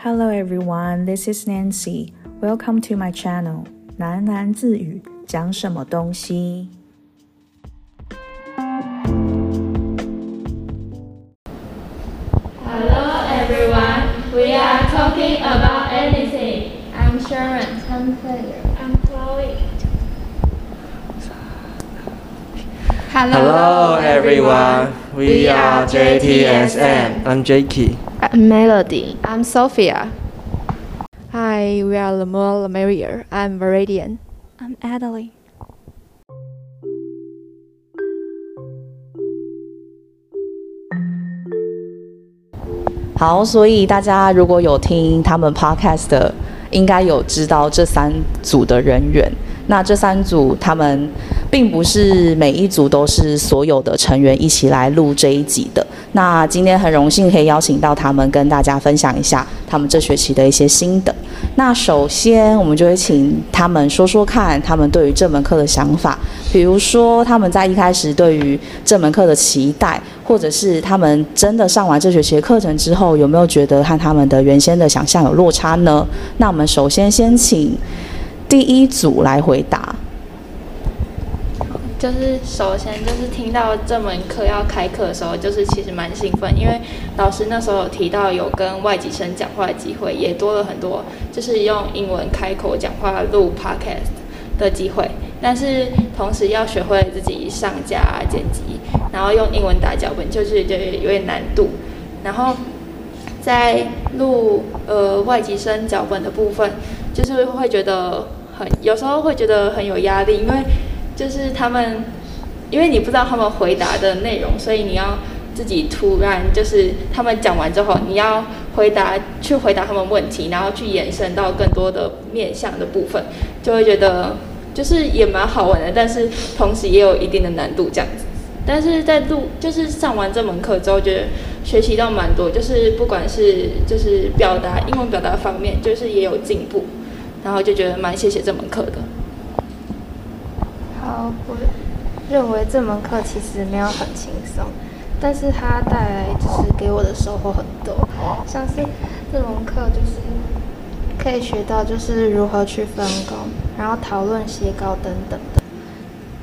Hello everyone, this is Nancy. Welcome to my channel. 喃喃自语，讲什么东西？Hello everyone, we are talking about anything. I'm Sharon. I'm Claire. I'm Chloe. Hello everyone, we are JTSM. I'm Jakey. I'm Melody. I'm Sophia. Hi, we are Lamore Lamaria. I'm Viridian. I'm Adeline. 好，所以大家如果有听他们 podcast 的，应该有知道这三组的人员。那这三组他们并不是每一组都是所有的成员一起来录这一集的。那今天很荣幸可以邀请到他们跟大家分享一下他们这学期的一些心得。那首先我们就会请他们说说看他们对于这门课的想法，比如说他们在一开始对于这门课的期待，或者是他们真的上完这学期的课程之后，有没有觉得和他们的原先的想象有落差呢？那我们首先先请。第一组来回答，就是首先就是听到这门课要开课的时候，就是其实蛮兴奋，因为老师那时候有提到有跟外籍生讲话的机会，也多了很多，就是用英文开口讲话录 podcast 的机会。但是同时要学会自己上架剪辑，然后用英文打脚本，就是就有点难度。然后在录呃外籍生脚本的部分，就是会觉得很。有时候会觉得很有压力，因为就是他们，因为你不知道他们回答的内容，所以你要自己突然就是他们讲完之后，你要回答去回答他们问题，然后去延伸到更多的面向的部分，就会觉得就是也蛮好玩的，但是同时也有一定的难度这样子。但是在录就是上完这门课之后，觉得学习到蛮多，就是不管是就是表达英文表达方面，就是也有进步。然后就觉得蛮谢谢这门课的。我认为这门课其实没有很轻松，但是它带来就是给我的收获很多，像是这门课就是可以学到就是如何去分工，然后讨论写稿等等的。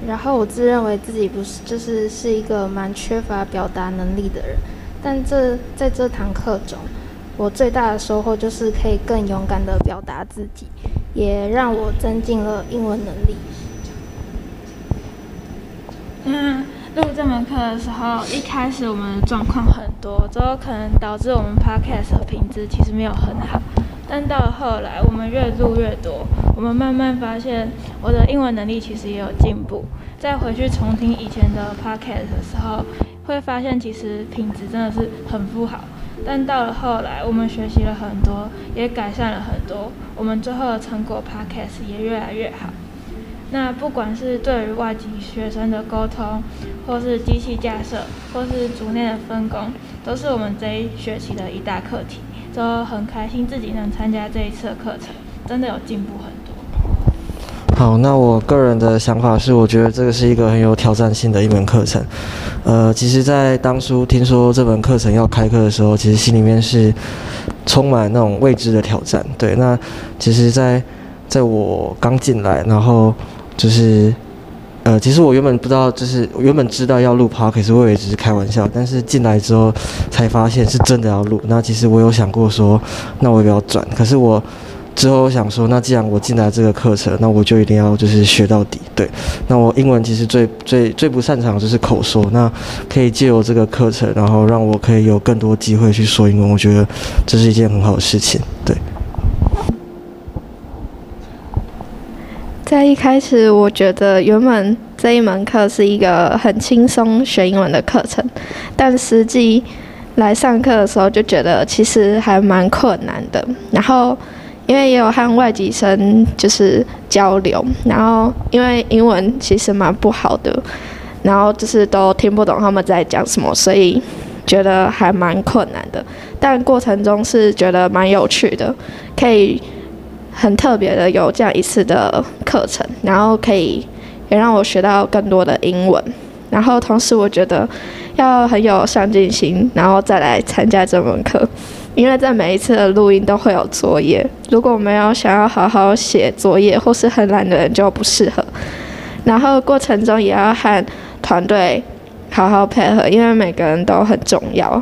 然后我自认为自己不是就是是一个蛮缺乏表达能力的人，但这在这堂课中。我最大的收获就是可以更勇敢地表达自己，也让我增进了英文能力。嗯，录这门课的时候，一开始我们的状况很多，之后可能导致我们 podcast 的品质其实没有很好。但到了后来，我们越录越多，我们慢慢发现我的英文能力其实也有进步。再回去重听以前的 podcast 的时候，会发现其实品质真的是很不好。但到了后来，我们学习了很多，也改善了很多，我们最后的成果 podcast 也越来越好。那不管是对于外籍学生的沟通，或是机器架设，或是组内的分工，都是我们这一学期的一大课题。都很开心自己能参加这一次的课程，真的有进步很多。好，那我个人的想法是，我觉得这个是一个很有挑战性的一门课程。呃，其实，在当初听说这门课程要开课的时候，其实心里面是充满那种未知的挑战。对，那其实，在在我刚进来，然后就是呃，其实我原本不知道，就是原本知道要录 p o d 我以为只是开玩笑，但是进来之后才发现是真的要录。那其实我有想过说，那我要不要转？可是我。之后想说，那既然我进来这个课程，那我就一定要就是学到底。对，那我英文其实最最最不擅长就是口说，那可以借由这个课程，然后让我可以有更多机会去说英文，我觉得这是一件很好的事情。对。在一开始，我觉得原本这一门课是一个很轻松学英文的课程，但实际来上课的时候就觉得其实还蛮困难的。然后。因为也有和外籍生就是交流，然后因为英文其实蛮不好的，然后就是都听不懂他们在讲什么，所以觉得还蛮困难的。但过程中是觉得蛮有趣的，可以很特别的有这样一次的课程，然后可以也让我学到更多的英文。然后同时我觉得要很有上进心，然后再来参加这门课。因为在每一次的录音都会有作业，如果没有想要好好写作业或是很懒的人就不适合。然后过程中也要和团队好好配合，因为每个人都很重要。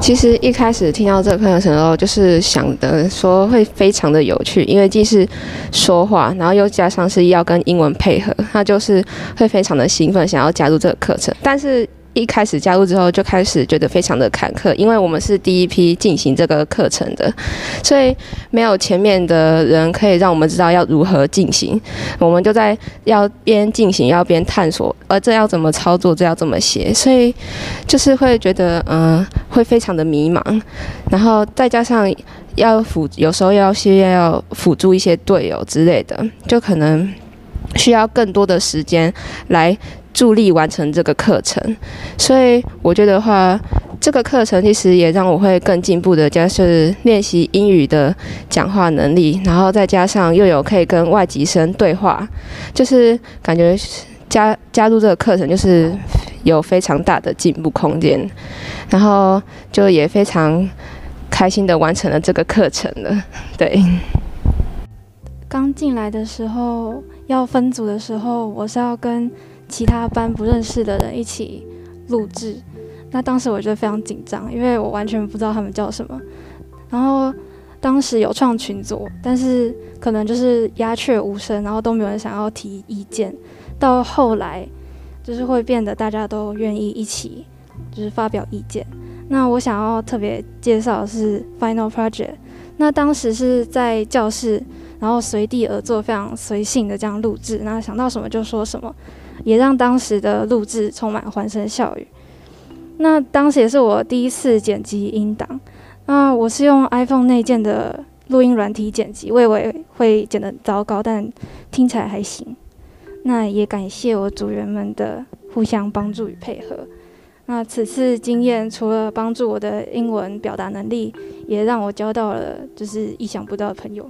其实一开始听到这个课程的时候，就是想的说会非常的有趣，因为既是说话，然后又加上是要跟英文配合，那就是会非常的兴奋，想要加入这个课程。但是一开始加入之后，就开始觉得非常的坎坷，因为我们是第一批进行这个课程的，所以没有前面的人可以让我们知道要如何进行，我们就在要边进行要边探索，而这要怎么操作，这要怎么写，所以就是会觉得嗯，会非常的迷茫，然后再加上要辅，有时候要需要辅助一些队友之类的，就可能需要更多的时间来。助力完成这个课程，所以我觉得话，这个课程其实也让我会更进步的，就是练习英语的讲话能力，然后再加上又有可以跟外籍生对话，就是感觉加加入这个课程就是有非常大的进步空间，然后就也非常开心的完成了这个课程了。对，刚进来的时候要分组的时候，我是要跟。其他班不认识的人一起录制，那当时我觉得非常紧张，因为我完全不知道他们叫什么。然后当时有创群组，但是可能就是鸦雀无声，然后都没有人想要提意见。到后来就是会变得大家都愿意一起就是发表意见。那我想要特别介绍的是 Final Project，那当时是在教室，然后随地而坐，非常随性的这样录制，那想到什么就说什么。也让当时的录制充满欢声笑语。那当时也是我第一次剪辑音档。那我是用 iPhone 内建的录音软体剪辑，我以为会剪得糟糕，但听起来还行。那也感谢我组员们的互相帮助与配合。那此次经验除了帮助我的英文表达能力，也让我交到了就是意想不到的朋友。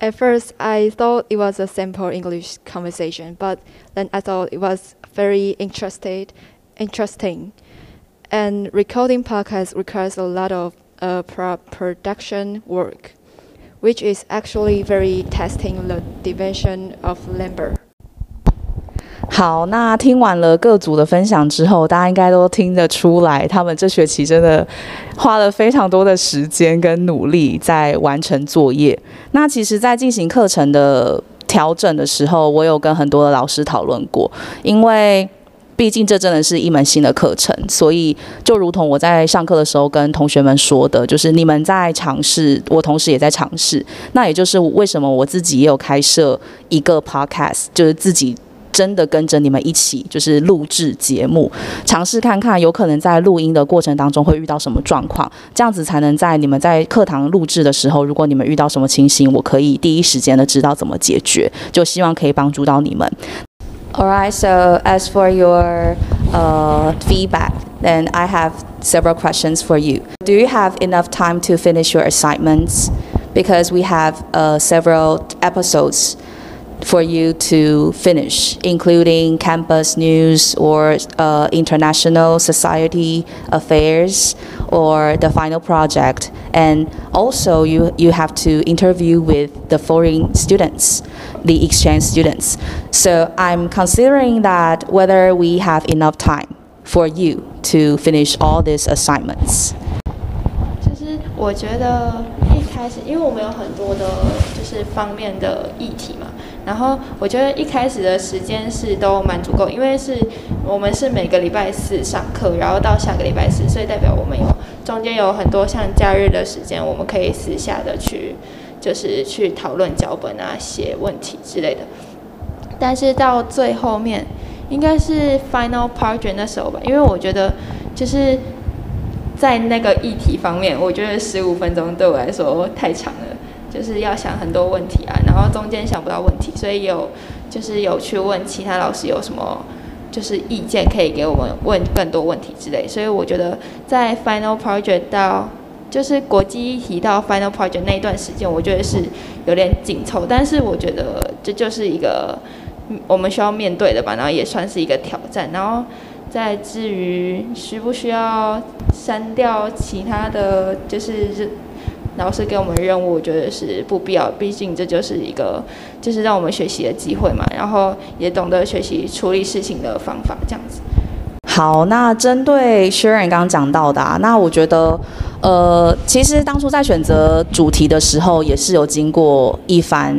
At first, I thought it was a simple English conversation, but then I thought it was very interested, interesting. And recording podcasts requires a lot of uh, production work, which is actually very testing the division of labor. 好，那听完了各组的分享之后，大家应该都听得出来，他们这学期真的花了非常多的时间跟努力在完成作业。那其实，在进行课程的调整的时候，我有跟很多的老师讨论过，因为毕竟这真的是一门新的课程，所以就如同我在上课的时候跟同学们说的，就是你们在尝试，我同时也在尝试。那也就是为什么我自己也有开设一个 podcast，就是自己。真的跟着你们一起，就是录制节目，尝试看看有可能在录音的过程当中会遇到什么状况，这样子才能在你们在课堂录制的时候，如果你们遇到什么情形，我可以第一时间的知道怎么解决，就希望可以帮助到你们。Alright, so as for your uh, feedback, then I have several questions for you. Do you have enough time to finish your assignments? Because we have uh, several episodes for you to finish, including campus news or uh, international society affairs or the final project. And also, you, you have to interview with the foreign students, the exchange students. So, I'm considering that whether we have enough time for you to finish all these assignments. 就是我觉得一开始，因为我们有很多的，就是方面的议题嘛， 然后我觉得一开始的时间是都蛮足够，因为是我们是每个礼拜四上课，然后到下个礼拜四，所以代表我们有中间有很多像假日的时间，我们可以私下的去就是去讨论脚本啊、写问题之类的。但是到最后面，应该是 final project 那时候吧，因为我觉得就是在那个议题方面，我觉得十五分钟对我来说太长了。就是要想很多问题啊，然后中间想不到问题，所以有就是有去问其他老师有什么就是意见可以给我们问更多问题之类。所以我觉得在 final project 到就是国际提到 final project 那一段时间，我觉得是有点紧凑，但是我觉得这就是一个我们需要面对的吧，然后也算是一个挑战。然后在至于需不需要删掉其他的就是老师给我们任务，我觉得是不必要，毕竟这就是一个就是让我们学习的机会嘛，然后也懂得学习处理事情的方法，这样子。好，那针对薛仁刚刚讲到的，啊，那我觉得，呃，其实当初在选择主题的时候，也是有经过一番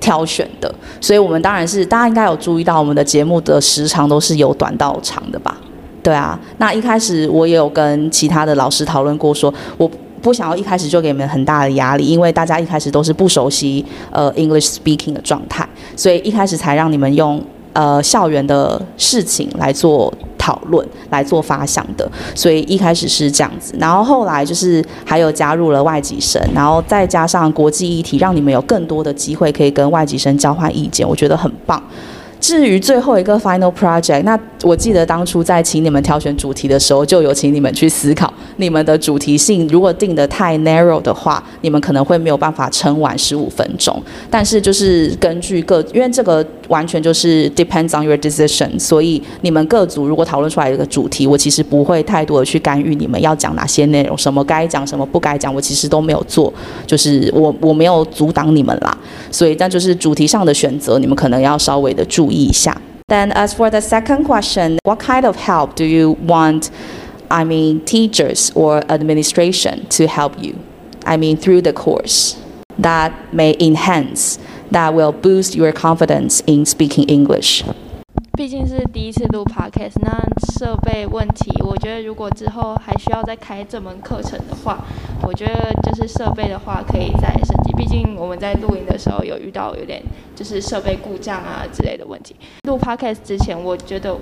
挑选的，所以我们当然是大家应该有注意到，我们的节目的时长都是由短到长的吧？对啊，那一开始我也有跟其他的老师讨论过，说我。不想要一开始就给你们很大的压力，因为大家一开始都是不熟悉呃 English speaking 的状态，所以一开始才让你们用呃校园的事情来做讨论、来做发想的。所以一开始是这样子，然后后来就是还有加入了外籍生，然后再加上国际议题，让你们有更多的机会可以跟外籍生交换意见，我觉得很棒。至于最后一个 final project，那我记得当初在请你们挑选主题的时候，就有请你们去思考，你们的主题性如果定得太 narrow 的话，你们可能会没有办法撑完十五分钟。但是就是根据各，因为这个完全就是 depends on your decision，所以你们各组如果讨论出来一个主题，我其实不会太多的去干预你们要讲哪些内容，什么该讲，什么不该讲，我其实都没有做，就是我我没有阻挡你们啦。所以但就是主题上的选择，你们可能要稍微的注 注。意一下。Then as for the second question, what kind of help do you want, I mean, teachers or administration to help you? I mean, through the course that may enhance, that will boost your confidence in speaking English. 毕竟是第一次录 podcast，那设备问题，我觉得如果之后还需要再开这门课程的话，我觉得就是设备的话可以再升级。毕竟我们在录音的时候有遇到有点就是设备故障啊之类的问题。录 podcast 之前，我觉得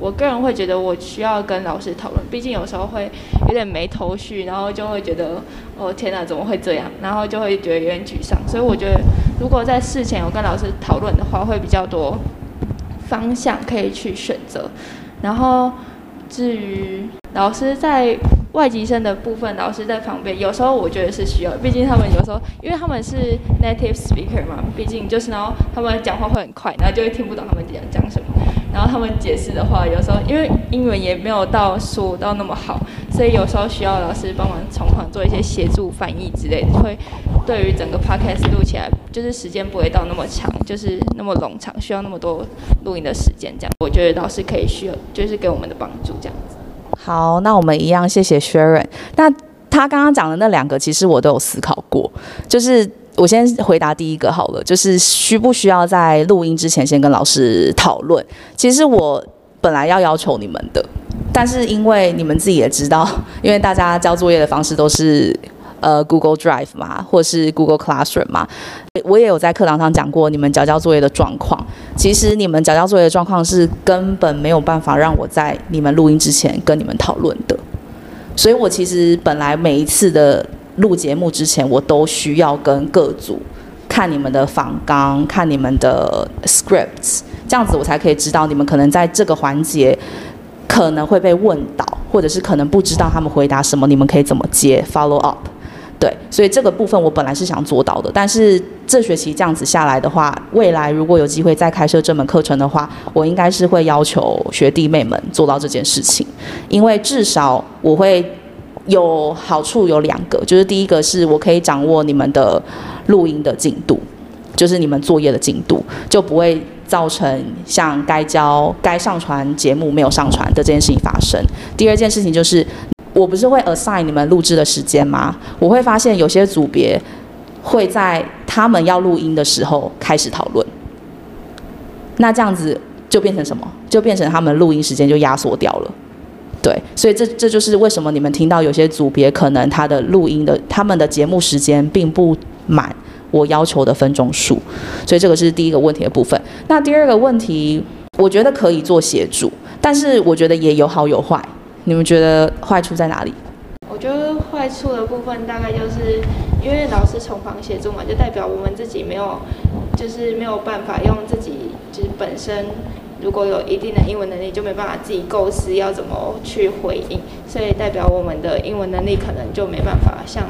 我个人会觉得我需要跟老师讨论，毕竟有时候会有点没头绪，然后就会觉得哦天哪怎么会这样，然后就会觉得有点沮丧。所以我觉得如果在事前有跟老师讨论的话，会比较多。方向可以去选择，然后至于老师在外籍生的部分，老师在旁边，有时候我觉得是需要，毕竟他们有时候，因为他们是 native speaker 嘛，毕竟就是然后他们讲话会很快，然后就会听不懂他们讲讲什么，然后他们解释的话，有时候因为英文也没有到说到那么好，所以有时候需要老师帮忙从旁做一些协助翻译之类的，会对于整个 podcast 录起来，就是时间不会到那么长，就是那么冗长，需要那么多录音的时间这样，我觉得老师可以需要，就是给我们的帮助这样子。好，那我们一样，谢谢 Sharon。那他刚刚讲的那两个，其实我都有思考过。就是我先回答第一个好了，就是需不需要在录音之前先跟老师讨论？其实我本来要要求你们的，但是因为你们自己也知道，因为大家交作业的方式都是。呃，Google Drive 嘛，或是 Google Classroom 嘛，我也有在课堂上讲过你们交交作业的状况。其实你们交交作业的状况是根本没有办法让我在你们录音之前跟你们讨论的。所以我其实本来每一次的录节目之前，我都需要跟各组看你们的访纲，看你们的 scripts，这样子我才可以知道你们可能在这个环节可能会被问到，或者是可能不知道他们回答什么，你们可以怎么接 follow up。对，所以这个部分我本来是想做到的，但是这学期这样子下来的话，未来如果有机会再开设这门课程的话，我应该是会要求学弟妹们做到这件事情，因为至少我会有好处有两个，就是第一个是我可以掌握你们的录音的进度，就是你们作业的进度，就不会造成像该交该上传节目没有上传的这件事情发生。第二件事情就是。我不是会 assign 你们录制的时间吗？我会发现有些组别会在他们要录音的时候开始讨论，那这样子就变成什么？就变成他们录音时间就压缩掉了。对，所以这这就是为什么你们听到有些组别可能他的录音的他们的节目时间并不满我要求的分钟数，所以这个是第一个问题的部分。那第二个问题，我觉得可以做协助，但是我觉得也有好有坏。你们觉得坏处在哪里？我觉得坏处的部分大概就是因为老师从旁协助嘛，就代表我们自己没有，就是没有办法用自己就是本身如果有一定的英文能力，就没办法自己构思要怎么去回应，所以代表我们的英文能力可能就没办法像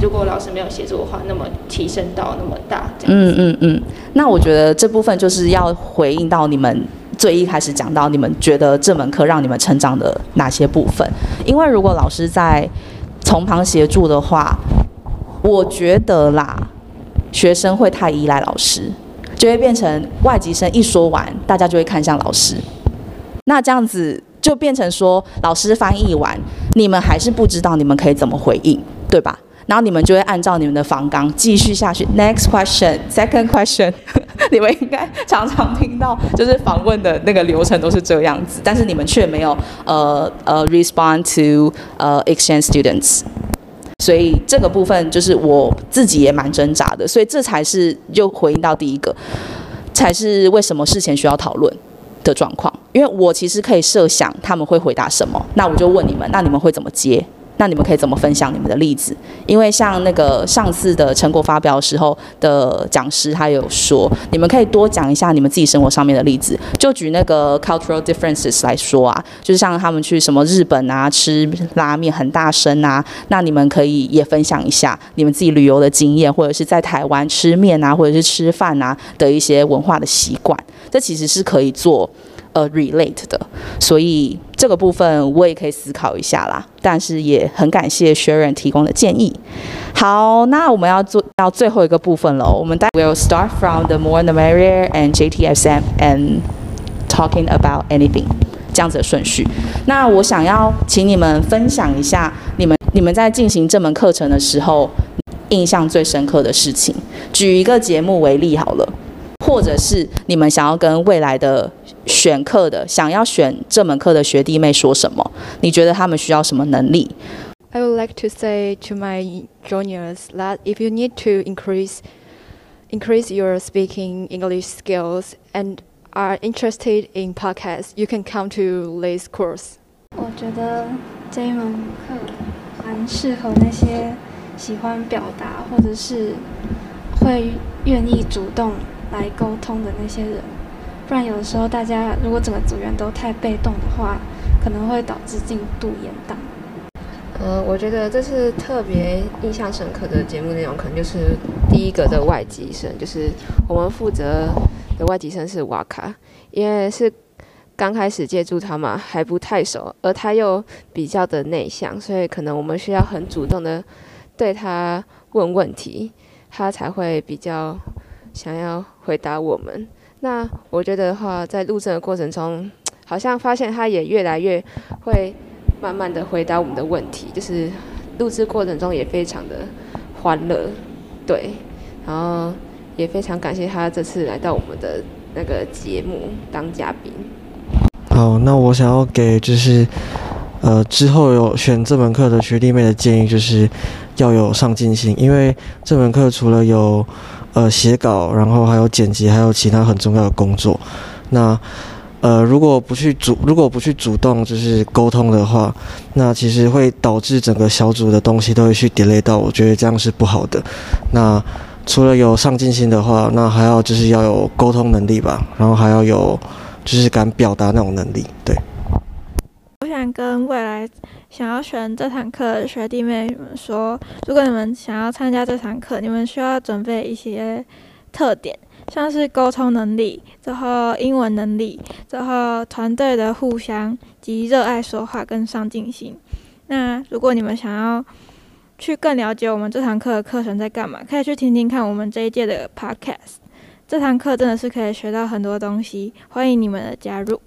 如果老师没有协助的话，那么提升到那么大。嗯嗯嗯。那我觉得这部分就是要回应到你们。最一开始讲到，你们觉得这门课让你们成长的哪些部分？因为如果老师在从旁协助的话，我觉得啦，学生会太依赖老师，就会变成外籍生一说完，大家就会看向老师。那这样子就变成说，老师翻译完，你们还是不知道你们可以怎么回应，对吧？然后你们就会按照你们的访纲继续下去。Next question, second question，你们应该常常听到，就是访问的那个流程都是这样子，但是你们却没有呃呃 respond to 呃 exchange students。所以这个部分就是我自己也蛮挣扎的，所以这才是就回应到第一个，才是为什么事前需要讨论的状况。因为我其实可以设想他们会回答什么，那我就问你们，那你们会怎么接？那你们可以怎么分享你们的例子？因为像那个上次的成果发表时候的讲师，他有说，你们可以多讲一下你们自己生活上面的例子。就举那个 cultural differences 来说啊，就是像他们去什么日本啊吃拉面很大声啊，那你们可以也分享一下你们自己旅游的经验，或者是在台湾吃面啊，或者是吃饭啊的一些文化的习惯。这其实是可以做。呃，relate 的，所以这个部分我也可以思考一下啦。但是也很感谢 Sharon 提供的建议。好，那我们要做到最后一个部分了。我们待 will start from the more the merrier and JTSM and talking about anything 这样子的顺序。那我想要请你们分享一下你们你们在进行这门课程的时候印象最深刻的事情。举一个节目为例好了，或者是你们想要跟未来的。选课的想要选这门课的学弟妹说什么？你觉得他们需要什么能力？I would like to say to my juniors that if you need to increase increase your speaking English skills and are interested in podcasts, you can come to this course. 我觉得这一门课蛮适合那些喜欢表达或者是会愿意主动来沟通的那些人。不然有的时候，大家如果整个组员都太被动的话，可能会导致进度延宕。呃，我觉得这次特别印象深刻的节目内容，可能就是第一个的外籍生，就是我们负责的外籍生是瓦卡，因为是刚开始接触他嘛，还不太熟，而他又比较的内向，所以可能我们需要很主动的对他问问题，他才会比较想要回答我们。那我觉得的话，在录制的过程中，好像发现他也越来越会慢慢的回答我们的问题，就是录制过程中也非常的欢乐，对，然后也非常感谢他这次来到我们的那个节目当嘉宾。好，那我想要给就是呃之后有选这门课的学弟妹的建议，就是要有上进心，因为这门课除了有呃，写稿，然后还有剪辑，还有其他很重要的工作。那呃，如果不去主，如果不去主动就是沟通的话，那其实会导致整个小组的东西都会去 delay 到。我觉得这样是不好的。那除了有上进心的话，那还要就是要有沟通能力吧，然后还要有就是敢表达那种能力。对。想跟未来。想要选这堂课的学弟妹们说，如果你们想要参加这堂课，你们需要准备一些特点，像是沟通能力，然后英文能力，然后团队的互相及热爱说话跟上进心。那如果你们想要去更了解我们这堂课的课程在干嘛，可以去听听看我们这一届的 podcast。这堂课真的是可以学到很多东西，欢迎你们的加入。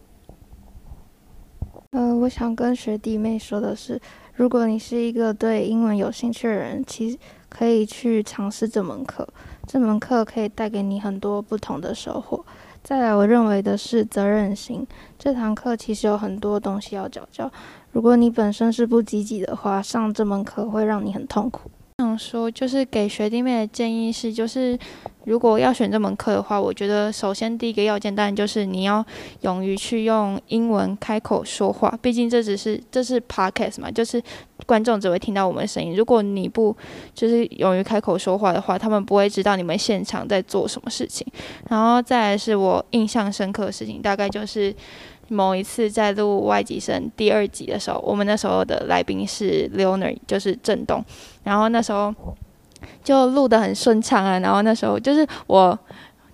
呃，我想跟学弟妹说的是，如果你是一个对英文有兴趣的人，其实可以去尝试这门课。这门课可以带给你很多不同的收获。再来，我认为的是责任心。这堂课其实有很多东西要教教。如果你本身是不积极的话，上这门课会让你很痛苦。想说，就是给学弟妹的建议是，就是如果要选这门课的话，我觉得首先第一个要件当然就是你要勇于去用英文开口说话，毕竟这只是这是 podcast 嘛，就是观众只会听到我们的声音。如果你不就是勇于开口说话的话，他们不会知道你们现场在做什么事情。然后再来是我印象深刻的事情，大概就是。某一次在录外籍生第二集的时候，我们那时候的来宾是 Leoner，就是震动，然后那时候就录得很顺畅啊。然后那时候就是我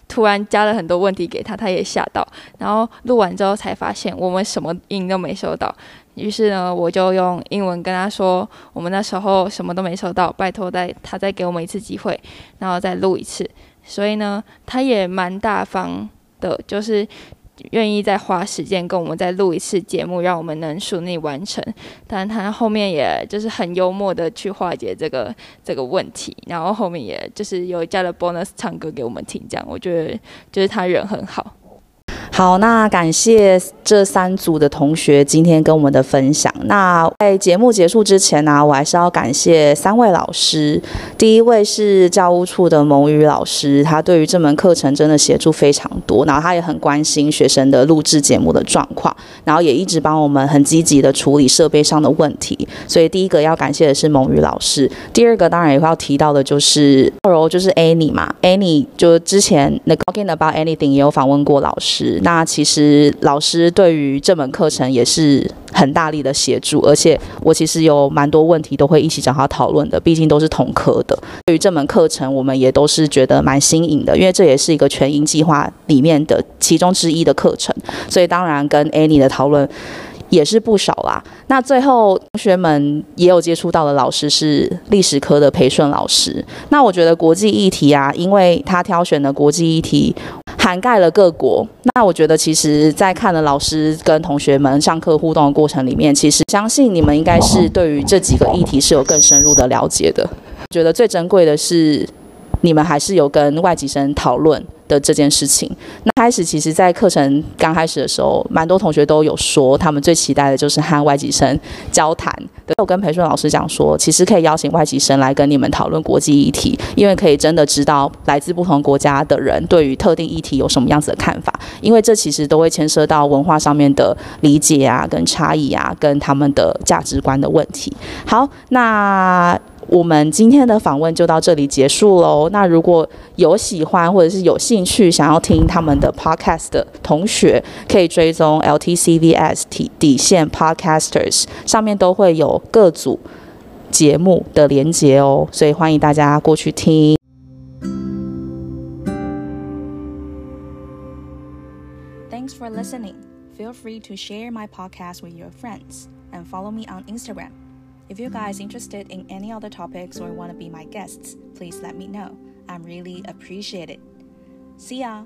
突然加了很多问题给他，他也吓到。然后录完之后才发现我们什么音都没收到。于是呢，我就用英文跟他说，我们那时候什么都没收到，拜托再他再给我们一次机会，然后再录一次。所以呢，他也蛮大方的，就是。愿意再花时间跟我们再录一次节目，让我们能顺利完成。但他后面也就是很幽默的去化解这个这个问题，然后后面也就是有加了 bonus 唱歌给我们听，这样我觉得就是他人很好。好，那感谢这三组的同学今天跟我们的分享。那在节目结束之前呢，我还是要感谢三位老师。第一位是教务处的蒙宇老师，他对于这门课程真的协助非常多，然后他也很关心学生的录制节目的状况，然后也一直帮我们很积极的处理设备上的问题。所以第一个要感谢的是蒙宇老师。第二个当然也会要提到的就是柔，就是 Annie 嘛，Annie 就之前那个 Talking About Anything 也有访问过老师。那其实老师对于这门课程也是很大力的协助，而且我其实有蛮多问题都会一起找他讨论的，毕竟都是同科的。对于这门课程，我们也都是觉得蛮新颖的，因为这也是一个全英计划里面的其中之一的课程，所以当然跟 Annie 的讨论。也是不少啦。那最后同学们也有接触到的老师是历史科的培训老师。那我觉得国际议题啊，因为他挑选的国际议题涵盖了各国。那我觉得其实，在看了老师跟同学们上课互动的过程里面，其实相信你们应该是对于这几个议题是有更深入的了解的。觉得最珍贵的是。你们还是有跟外籍生讨论的这件事情。那开始其实，在课程刚开始的时候，蛮多同学都有说，他们最期待的就是和外籍生交谈。我跟培训老师讲说，其实可以邀请外籍生来跟你们讨论国际议题，因为可以真的知道来自不同国家的人对于特定议题有什么样子的看法，因为这其实都会牵涉到文化上面的理解啊、跟差异啊、跟他们的价值观的问题。好，那。我们今天的访问就到这里结束喽。那如果有喜欢或者是有兴趣想要听他们的 podcast 的同学，可以追踪 LTCVS 底底线 Podcasters，上面都会有各组节目的连接哦，所以欢迎大家过去听。Thanks for listening. Feel free to share my podcast with your friends and follow me on Instagram. If you guys interested in any other topics or want to be my guests, please let me know. I'm really appreciated. See ya!